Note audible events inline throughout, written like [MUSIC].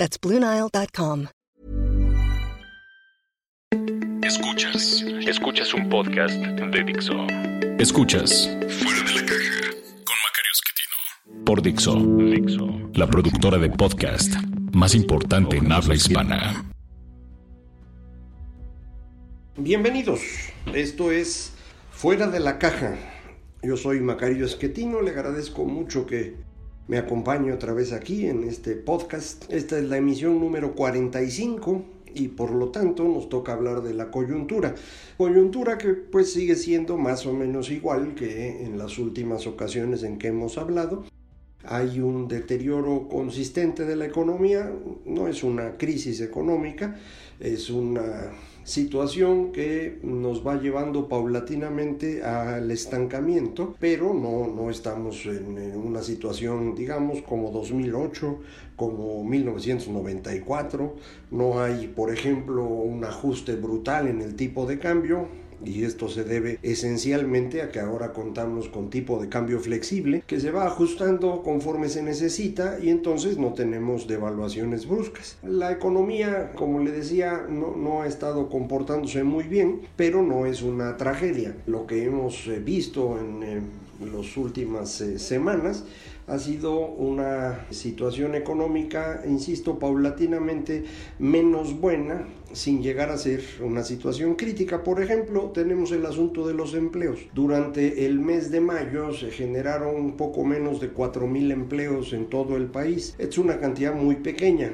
That's BlueNile.com. Escuchas. Escuchas un podcast de Dixo. Escuchas Fuera de la caja con Macario Esquetino. por Dixo, Dixo. la productora de podcast más importante en habla hispana. Bienvenidos, esto es Fuera de la Caja. Yo soy Macario Esquetino, le agradezco mucho que me acompañe otra vez aquí en este podcast. Esta es la emisión número 45 y por lo tanto nos toca hablar de la coyuntura. Coyuntura que pues sigue siendo más o menos igual que en las últimas ocasiones en que hemos hablado. Hay un deterioro consistente de la economía, no es una crisis económica, es una situación que nos va llevando paulatinamente al estancamiento, pero no, no estamos en, en una situación, digamos, como 2008, como 1994, no hay, por ejemplo, un ajuste brutal en el tipo de cambio, y esto se debe esencialmente a que ahora contamos con tipo de cambio flexible que se va ajustando conforme se necesita y entonces no tenemos devaluaciones bruscas. La economía, como le decía, no, no ha estado comportándose muy bien, pero no es una tragedia. Lo que hemos eh, visto en eh, las últimas eh, semanas ha sido una situación económica, insisto, paulatinamente menos buena, sin llegar a ser una situación crítica. Por ejemplo, tenemos el asunto de los empleos. Durante el mes de mayo se generaron un poco menos de 4.000 empleos en todo el país. Es una cantidad muy pequeña.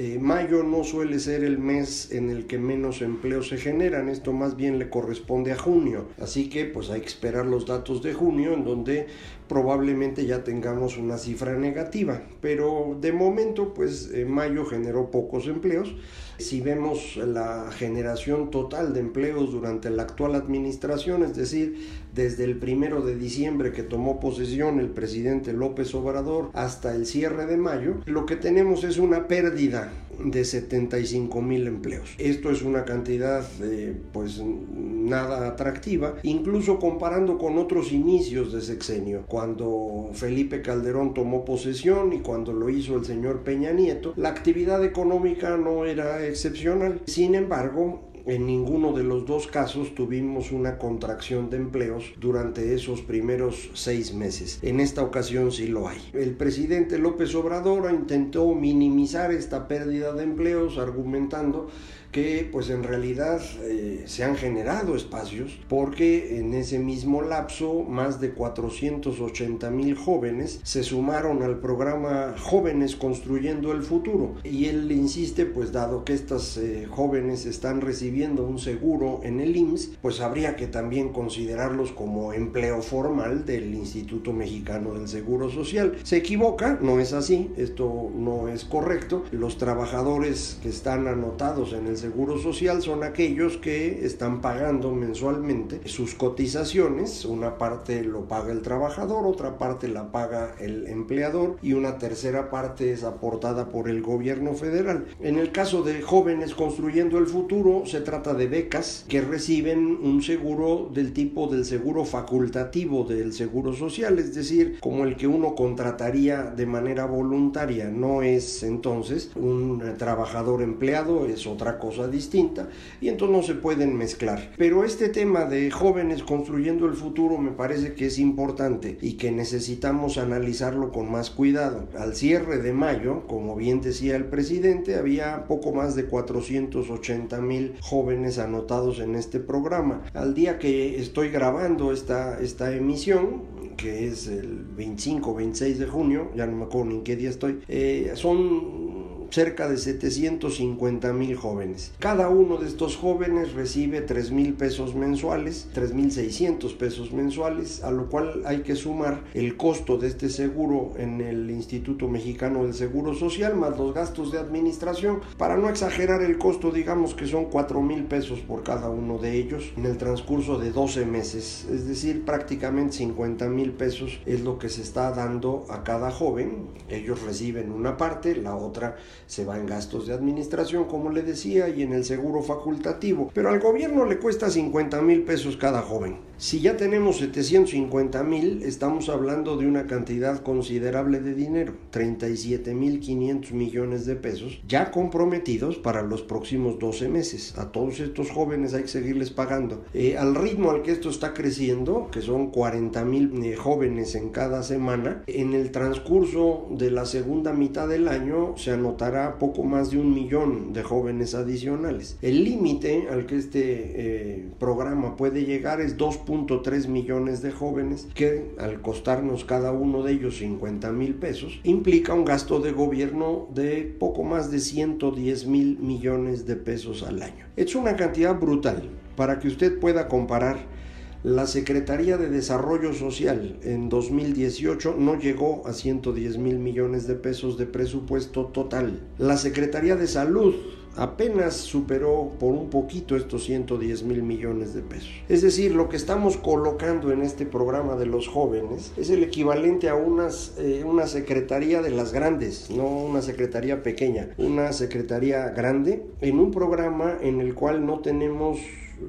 Eh, mayo no suele ser el mes en el que menos empleos se generan, esto más bien le corresponde a junio, así que pues hay que esperar los datos de junio en donde probablemente ya tengamos una cifra negativa, pero de momento pues eh, mayo generó pocos empleos. Si vemos la generación total de empleos durante la actual administración, es decir, desde el primero de diciembre que tomó posesión el presidente López Obrador hasta el cierre de mayo, lo que tenemos es una pérdida de 75 mil empleos. Esto es una cantidad eh, pues nada atractiva, incluso comparando con otros inicios de sexenio, cuando Felipe Calderón tomó posesión y cuando lo hizo el señor Peña Nieto, la actividad económica no era excepcional. Sin embargo, en ninguno de los dos casos tuvimos una contracción de empleos durante esos primeros seis meses. En esta ocasión sí lo hay. El presidente López Obrador intentó minimizar esta pérdida de empleos argumentando que pues en realidad eh, se han generado espacios porque en ese mismo lapso más de 480 mil jóvenes se sumaron al programa Jóvenes Construyendo el Futuro y él insiste pues dado que estas eh, jóvenes están recibiendo un seguro en el IMSS pues habría que también considerarlos como empleo formal del Instituto Mexicano del Seguro Social. Se equivoca no es así esto no es correcto. Los trabajadores que están anotados en el Seguro Social son aquellos que están pagando mensualmente sus cotizaciones, una parte lo paga el trabajador, otra parte la paga el empleador y una tercera parte es aportada por el gobierno federal. En el caso de jóvenes construyendo el futuro, se trata de becas que reciben un seguro del tipo del seguro facultativo del Seguro Social, es decir, como el que uno contrataría de manera voluntaria, no es entonces un trabajador empleado, es otra cosa distinta y entonces no se pueden mezclar. Pero este tema de jóvenes construyendo el futuro me parece que es importante y que necesitamos analizarlo con más cuidado. Al cierre de mayo, como bien decía el presidente, había poco más de 480 mil jóvenes anotados en este programa. Al día que estoy grabando esta, esta emisión, que es el 25 26 de junio, ya no me acuerdo ni en qué día estoy, eh, son cerca de 750 mil jóvenes. Cada uno de estos jóvenes recibe 3 mil pesos mensuales, 3 mil 600 pesos mensuales, a lo cual hay que sumar el costo de este seguro en el Instituto Mexicano del Seguro Social, más los gastos de administración. Para no exagerar el costo, digamos que son 4 mil pesos por cada uno de ellos en el transcurso de 12 meses, es decir, prácticamente 50 mil pesos es lo que se está dando a cada joven. Ellos reciben una parte, la otra se va en gastos de administración, como le decía, y en el seguro facultativo. Pero al gobierno le cuesta 50 mil pesos cada joven. Si ya tenemos 750 mil, estamos hablando de una cantidad considerable de dinero, 37 mil 500 millones de pesos, ya comprometidos para los próximos 12 meses. A todos estos jóvenes hay que seguirles pagando. Eh, al ritmo al que esto está creciendo, que son 40 mil eh, jóvenes en cada semana, en el transcurso de la segunda mitad del año se anotará poco más de un millón de jóvenes adicionales. El límite al que este eh, programa puede llegar es 2.3 millones de jóvenes que al costarnos cada uno de ellos 50 mil pesos implica un gasto de gobierno de poco más de 110 mil millones de pesos al año. Es una cantidad brutal para que usted pueda comparar la Secretaría de Desarrollo Social en 2018 no llegó a 110 mil millones de pesos de presupuesto total. La Secretaría de Salud apenas superó por un poquito estos 110 mil millones de pesos. Es decir, lo que estamos colocando en este programa de los jóvenes es el equivalente a unas, eh, una secretaría de las grandes, no una secretaría pequeña, una secretaría grande en un programa en el cual no tenemos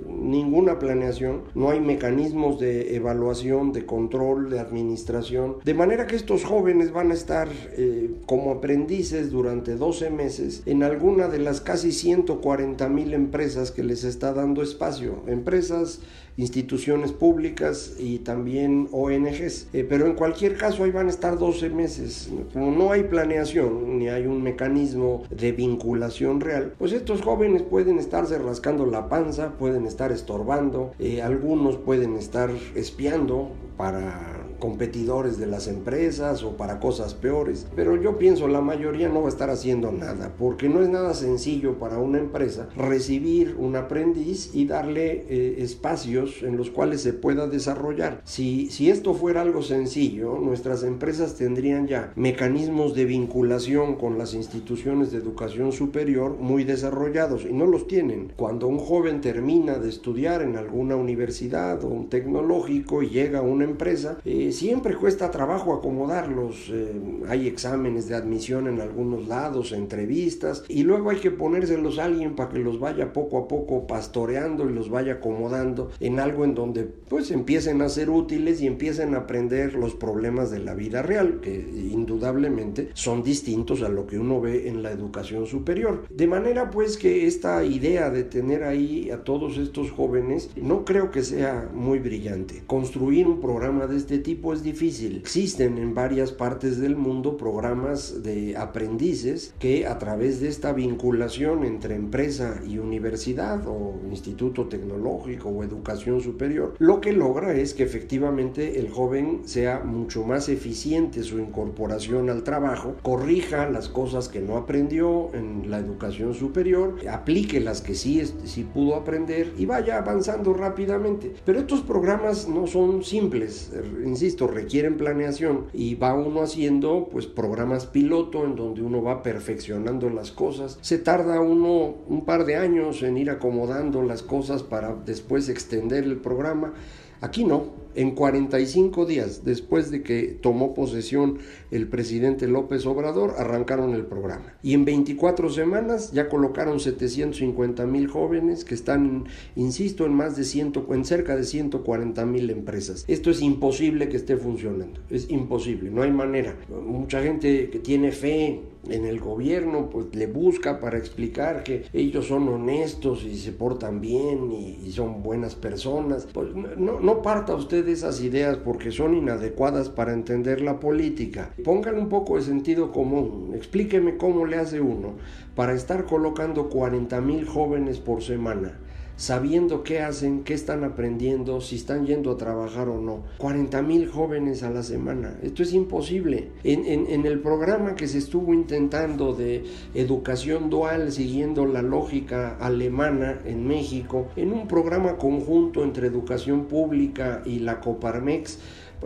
ninguna planeación, no hay mecanismos de evaluación, de control, de administración, de manera que estos jóvenes van a estar eh, como aprendices durante 12 meses en alguna de las casi 140 mil empresas que les está dando espacio, empresas instituciones públicas y también ONGs. Eh, pero en cualquier caso ahí van a estar 12 meses. Como no hay planeación ni hay un mecanismo de vinculación real, pues estos jóvenes pueden estarse rascando la panza, pueden estar estorbando, eh, algunos pueden estar espiando para competidores de las empresas o para cosas peores. Pero yo pienso la mayoría no va a estar haciendo nada, porque no es nada sencillo para una empresa recibir un aprendiz y darle eh, espacios en los cuales se pueda desarrollar. Si, si esto fuera algo sencillo, nuestras empresas tendrían ya mecanismos de vinculación con las instituciones de educación superior muy desarrollados y no los tienen. Cuando un joven termina de estudiar en alguna universidad o un tecnológico y llega a una empresa, eh, siempre cuesta trabajo acomodarlos. Eh, hay exámenes de admisión en algunos lados, entrevistas, y luego hay que ponérselos a alguien para que los vaya poco a poco pastoreando y los vaya acomodando en algo en donde pues empiecen a ser útiles y empiecen a aprender los problemas de la vida real, que indudablemente son distintos a lo que uno ve en la educación superior. De manera pues que esta idea de tener ahí a todos estos jóvenes no creo que sea muy brillante. Construir un programa de este tipo es difícil. Existen en varias partes del mundo programas de aprendices que a través de esta vinculación entre empresa y universidad o instituto tecnológico o educación superior, lo que logra es que efectivamente el joven sea mucho más eficiente su incorporación al trabajo, corrija las cosas que no aprendió en la educación superior, aplique las que sí, sí pudo aprender y vaya avanzando rápidamente. Pero estos programas no son simples, insisto, requieren planeación y va uno haciendo pues programas piloto en donde uno va perfeccionando las cosas. Se tarda uno un par de años en ir acomodando las cosas para después extender el programa. Aquí no, en 45 días después de que tomó posesión el presidente López Obrador, arrancaron el programa. Y en 24 semanas ya colocaron 750 mil jóvenes que están, insisto, en más de 100, en cerca de 140 mil empresas. Esto es imposible que esté funcionando, es imposible, no hay manera. Mucha gente que tiene fe en el gobierno pues le busca para explicar que ellos son honestos y se portan bien y, son buenas personas. Pues no, no parta usted de esas ideas porque son inadecuadas para entender la política. Póngale un poco de sentido común. Explíqueme cómo le hace uno para estar colocando 40 mil jóvenes por semana sabiendo qué hacen, qué están aprendiendo, si están yendo a trabajar o no. 40 mil jóvenes a la semana. Esto es imposible. En, el programa que se estuvo intentando de educación dual, siguiendo la lógica alemana en México, en un programa conjunto entre educación pública y la Coparmex,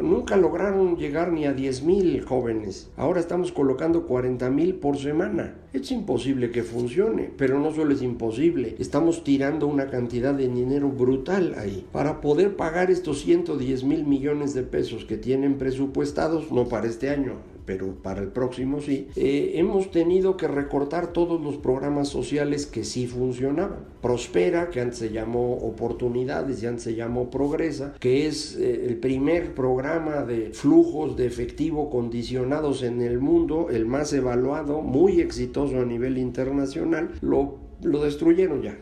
nunca lograron llegar ni a 10 mil jóvenes. Ahora estamos colocando 40 mil por semana. Es imposible que funcione, pero no solo es imposible, estamos tirando una cantidad de dinero brutal ahí. Para poder pagar estos 110 mil millones de pesos que tienen presupuestados, no para este año, pero para el próximo sí, eh, hemos tenido que recortar todos los programas sociales que sí funcionaban. Prospera, que antes se llamó Oportunidades y antes se llamó Progresa, que es eh, el primer programa de flujos de efectivo condicionados en el mundo, el más evaluado, muy exitoso a nivel internacional, lo, lo destruyeron ya.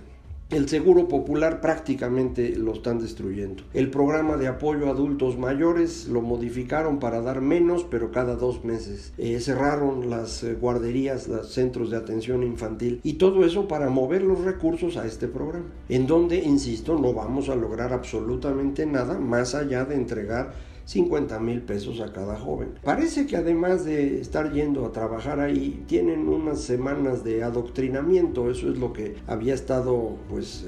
El seguro popular prácticamente lo están destruyendo. El programa de apoyo a adultos mayores lo modificaron para dar menos, pero cada dos meses. Eh, cerraron las eh, guarderías, los centros de atención infantil y todo eso para mover los recursos a este programa. En donde, insisto, no vamos a lograr absolutamente nada más allá de entregar 50 mil pesos a cada joven. Parece que además de estar yendo a trabajar ahí, tienen unas semanas de adoctrinamiento, eso es lo que había estado pues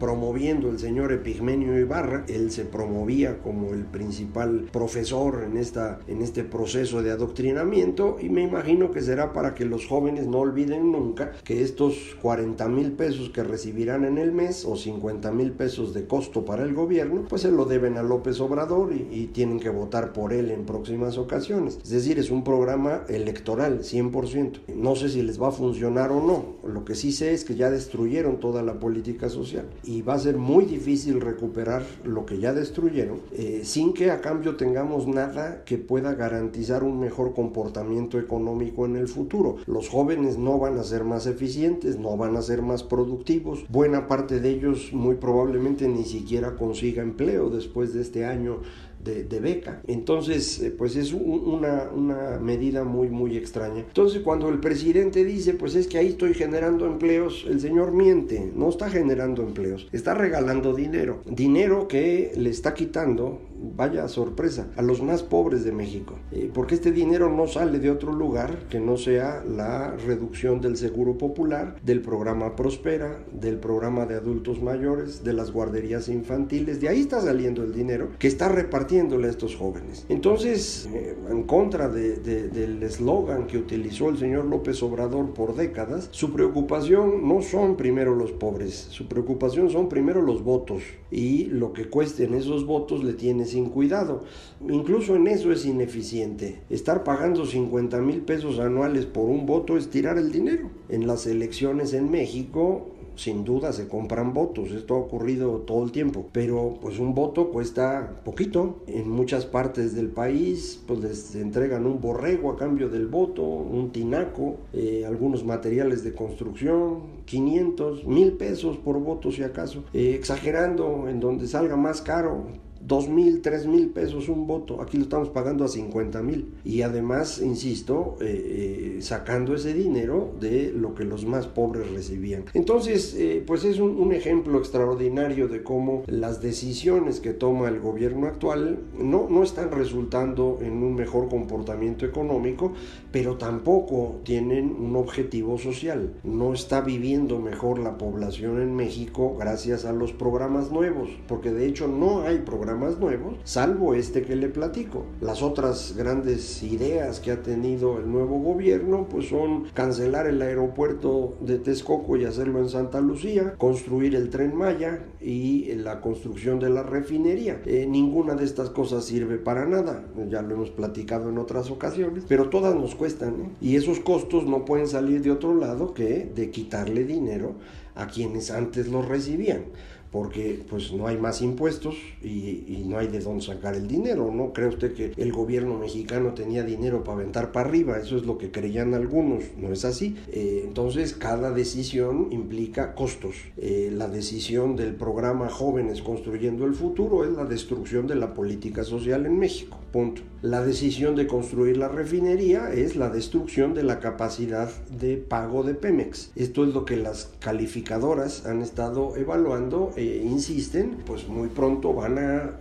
promoviendo el señor Epigmenio Ibarra. Él se promovía como el principal profesor en, esta, en este proceso de adoctrinamiento y me imagino que será para que los jóvenes no olviden nunca que estos 40 mil pesos que recibirán en el mes o 50 mil pesos de costo para el gobierno, pues se lo deben a López Obrador y, y tienen que votar por él en próximas ocasiones. Es decir, es un programa electoral 100%. No sé si les va a funcionar o no. Lo que sí sé es que ya destruyeron toda la política social y va a ser muy difícil recuperar lo que ya destruyeron eh, sin que a cambio tengamos nada que pueda garantizar un mejor comportamiento económico en el futuro. Los jóvenes no van a ser más eficientes, no van a ser más productivos, buena parte de ellos muy probablemente ni siquiera consiga empleo después de este año de, beca. Entonces, eh, pues es una, una, medida muy, muy extraña. Entonces, cuando el presidente dice, pues es que ahí estoy generando empleos, el señor miente, no está generando empleos, está regalando dinero. Dinero que le está quitando, vaya sorpresa, a los más pobres de México. Eh, porque este dinero no sale de otro lugar que no sea la reducción del seguro popular, del programa Prospera, del programa de adultos mayores, de las guarderías infantiles. De ahí está saliendo el dinero que está repartiendo a estos jóvenes. Entonces, eh, en contra del eslogan que utilizó el señor López Obrador por décadas, su preocupación no son primero los pobres, su preocupación son primero los votos y lo que cuesten esos votos le tiene sin cuidado. Incluso en eso es ineficiente. Estar pagando 50 mil pesos anuales por un voto es tirar el dinero. En las elecciones en México, sin duda se compran votos, esto ha ocurrido todo el tiempo, pero pues un voto cuesta poquito, en muchas partes del país pues les entregan un borrego a cambio del voto, un tinaco, eh, algunos materiales de construcción, 500, mil pesos por voto si acaso, eh, exagerando en donde salga más caro, dos mil, tres mil pesos un voto. Aquí lo estamos pagando a 50 mil. Y además, insisto, eh, eh, sacando ese dinero de lo que los más pobres recibían. Entonces, eh, pues es un, ejemplo extraordinario de cómo las decisiones que toma el gobierno actual no, no están resultando en un mejor comportamiento económico, pero tampoco tienen un objetivo social. No está viviendo mejor la población en México gracias a los programas nuevos, porque de hecho no hay programas más nuevos, salvo este que le platico. Las otras grandes ideas que ha tenido el nuevo gobierno pues son cancelar el aeropuerto de Texcoco y hacerlo en Santa Lucía, construir el tren Maya y la construcción de la refinería. Eh, ninguna de estas cosas sirve para nada, ya lo hemos platicado en otras ocasiones, pero todas nos cuestan ¿eh? y esos costos no pueden salir de otro lado que de quitarle dinero a quienes antes lo recibían porque pues no hay más impuestos y, no hay de dónde sacar el dinero, ¿no? ¿Cree usted que el gobierno mexicano tenía dinero para aventar para arriba? Eso es lo que creían algunos, no es así. Eh, entonces cada decisión implica costos. Eh, la decisión del programa Jóvenes Construyendo el Futuro es la destrucción de la política social en México, punto. La decisión de construir la refinería es la destrucción de la capacidad de pago de Pemex. Esto es lo que las calificadoras han estado evaluando e insisten, pues muy pronto van a,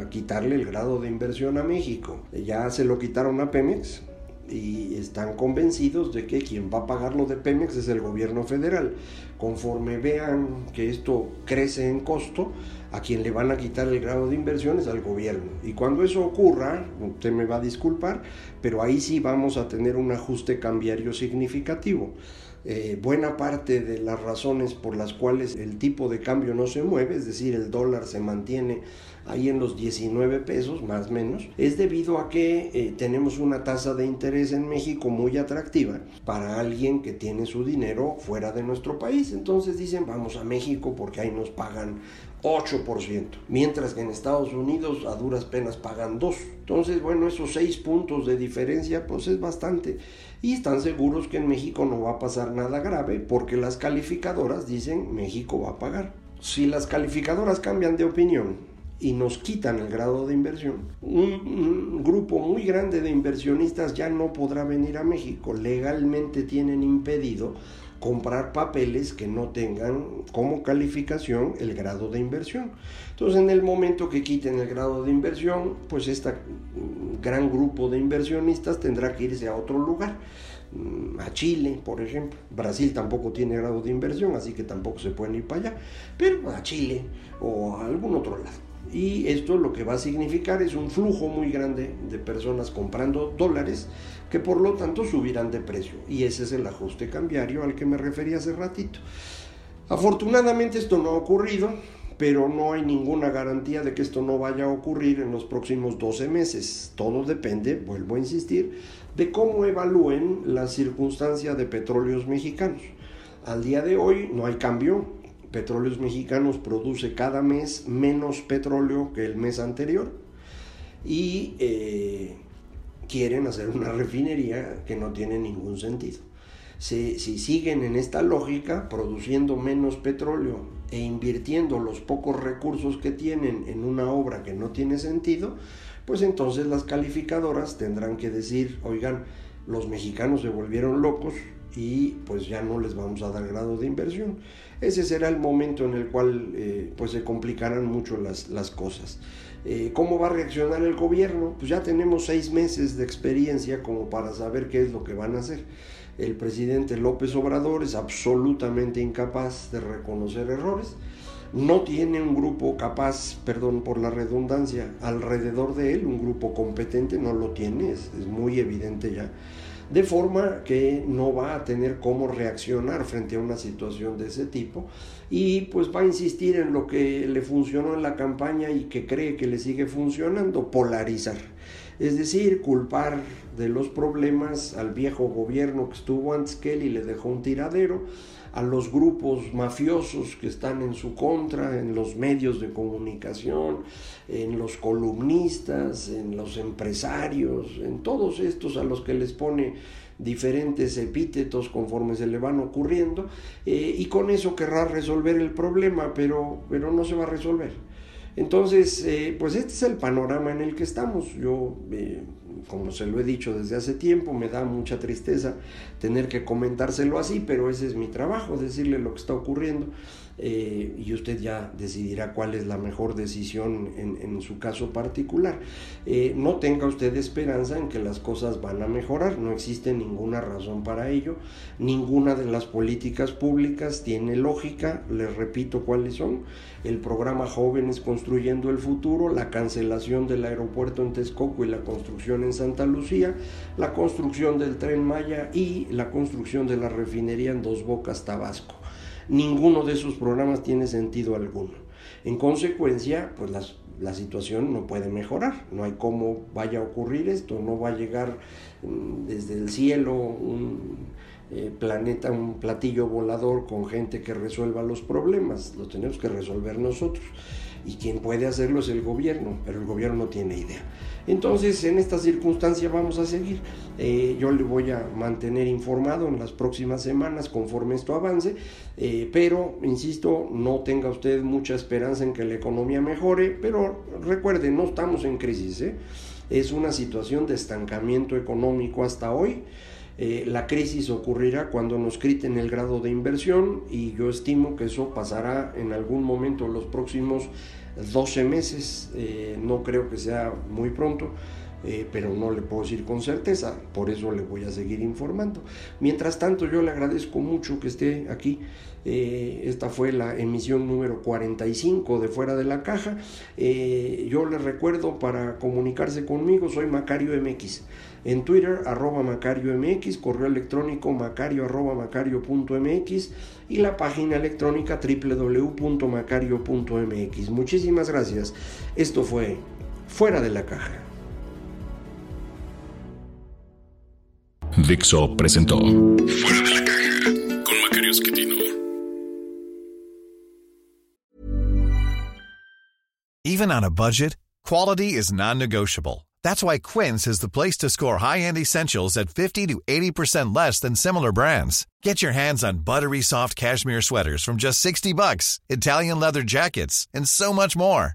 a quitarle el grado de inversión a México. Ya se lo quitaron a Pemex, y están convencidos de que quien va a pagar lo de Pemex es el gobierno federal. Conforme vean que esto crece en costo, a quien le van a quitar el grado de inversión es al gobierno. Y cuando eso ocurra, usted me va a disculpar, pero ahí sí vamos a tener un ajuste cambiario significativo. Eh, buena parte de las razones por las cuales el tipo de cambio no se mueve, es decir, el dólar se mantiene ahí en los 19 pesos más o menos, es debido a que eh, tenemos una tasa de interés en México muy atractiva para alguien que tiene su dinero fuera de nuestro país. Entonces dicen, vamos a México porque ahí nos pagan 8%, mientras que en Estados Unidos a duras penas pagan 2. Entonces, bueno, esos 6 puntos de diferencia pues es bastante. Y están seguros que en México no va a pasar nada grave porque las calificadoras dicen México va a pagar. Si las calificadoras cambian de opinión y nos quitan el grado de inversión, un, grupo muy grande de inversionistas ya no podrá venir a México. Legalmente tienen impedido comprar papeles que no tengan como calificación el grado de inversión. Entonces, en el momento que quiten el grado de inversión, pues este gran grupo de inversionistas tendrá que irse a otro lugar, mm, a Chile, por ejemplo. Brasil tampoco tiene grado de inversión, así que tampoco se pueden ir para allá, pero a Chile o a algún otro lado. Y esto lo que va a significar es un flujo muy grande de personas comprando dólares que por lo tanto subirán de precio. Y ese es el ajuste cambiario al que me refería hace ratito. Afortunadamente esto no ha ocurrido, pero no hay ninguna garantía de que esto no vaya a ocurrir en los próximos 12 meses. Todo depende, vuelvo a insistir, de cómo evalúen la circunstancia de petróleos mexicanos. Al día de hoy no hay cambio, Petróleos Mexicanos produce cada mes menos petróleo que el mes anterior y eh, quieren hacer una [LAUGHS] refinería que no tiene ningún sentido. Si, si, siguen en esta lógica, produciendo menos petróleo e invirtiendo los pocos recursos que tienen en una obra que no tiene sentido, pues entonces las calificadoras tendrán que decir, oigan, los mexicanos se volvieron locos, y pues ya no les vamos a dar grado de inversión. Ese será el momento en el cual eh, pues se complicarán mucho las, las cosas. Eh, ¿Cómo va a reaccionar el gobierno? Pues ya tenemos seis meses de experiencia como para saber qué es lo que van a hacer. El presidente López Obrador es absolutamente incapaz de reconocer errores. No tiene un grupo capaz, perdón por la redundancia, alrededor de él, un grupo competente, no lo tiene, es, es muy evidente ya de forma que no va a tener cómo reaccionar frente a una situación de ese tipo y pues va a insistir en lo que le funcionó en la campaña y que cree que le sigue funcionando, polarizar. Es decir, culpar de los problemas al viejo gobierno que estuvo antes que él y le dejó un tiradero, a los grupos mafiosos que están en su contra, en los medios de comunicación, en los columnistas, en los empresarios, en todos estos a los que les pone diferentes epítetos conforme se le van ocurriendo, eh, y con eso querrá resolver el problema, pero, pero no se va a resolver. Entonces, eh, pues este es el panorama en el que estamos. Yo, eh, como se lo he dicho desde hace tiempo, me da mucha tristeza tener que comentárselo así, pero ese es mi trabajo, decirle lo que está ocurriendo. Eh, y usted ya decidirá cuál es la mejor decisión en, su caso particular. Eh, no tenga usted esperanza en que las cosas van a mejorar, no existe ninguna razón para ello, ninguna de las políticas públicas tiene lógica, les repito cuáles son, el programa Jóvenes Construyendo el Futuro, la cancelación del aeropuerto en Texcoco y la construcción en Santa Lucía, la construcción del tren Maya y la construcción de la refinería en Dos Bocas, Tabasco ninguno de esos programas tiene sentido alguno. En consecuencia, pues la situación no puede mejorar, no hay cómo vaya a ocurrir esto, no va a llegar mm, desde el cielo eh, planeta, un platillo volador con gente que resuelva los problemas, lo tenemos que resolver nosotros. Y quien puede hacerlo es el gobierno, pero el gobierno no tiene idea. Entonces, en esta circunstancia vamos a seguir. Eh, yo le voy a mantener informado en las próximas semanas conforme esto avance, eh, pero, insisto, no tenga usted mucha esperanza en que la economía mejore, pero recuerde, no estamos en crisis, es una situación de estancamiento económico hasta hoy. Eh, la crisis ocurrirá cuando nos quiten el grado de inversión y yo estimo que eso pasará en algún momento en los próximos 12 meses, eh, no creo que sea muy pronto. Eh, pero no le puedo decir con certeza, por eso le voy a seguir informando. Mientras tanto, yo le agradezco mucho que esté aquí. esta fue la emisión número 45 de Fuera de la Caja. yo le recuerdo para comunicarse conmigo, soy Macario MX en Twitter, arroba Macario MX, correo electrónico macario arroba macario.mx y la página electrónica www.macario.mx. Muchísimas gracias. Esto fue Fuera de la Caja. Dixo presentó Fuera de la Caja con Macario Esquetino. Even on a budget, quality is non-negotiable. That's why Quince is the place to score high-end essentials at 50 to 80% less than similar brands. Get your hands on buttery soft cashmere sweaters from just 60 bucks, Italian leather jackets, and so much more.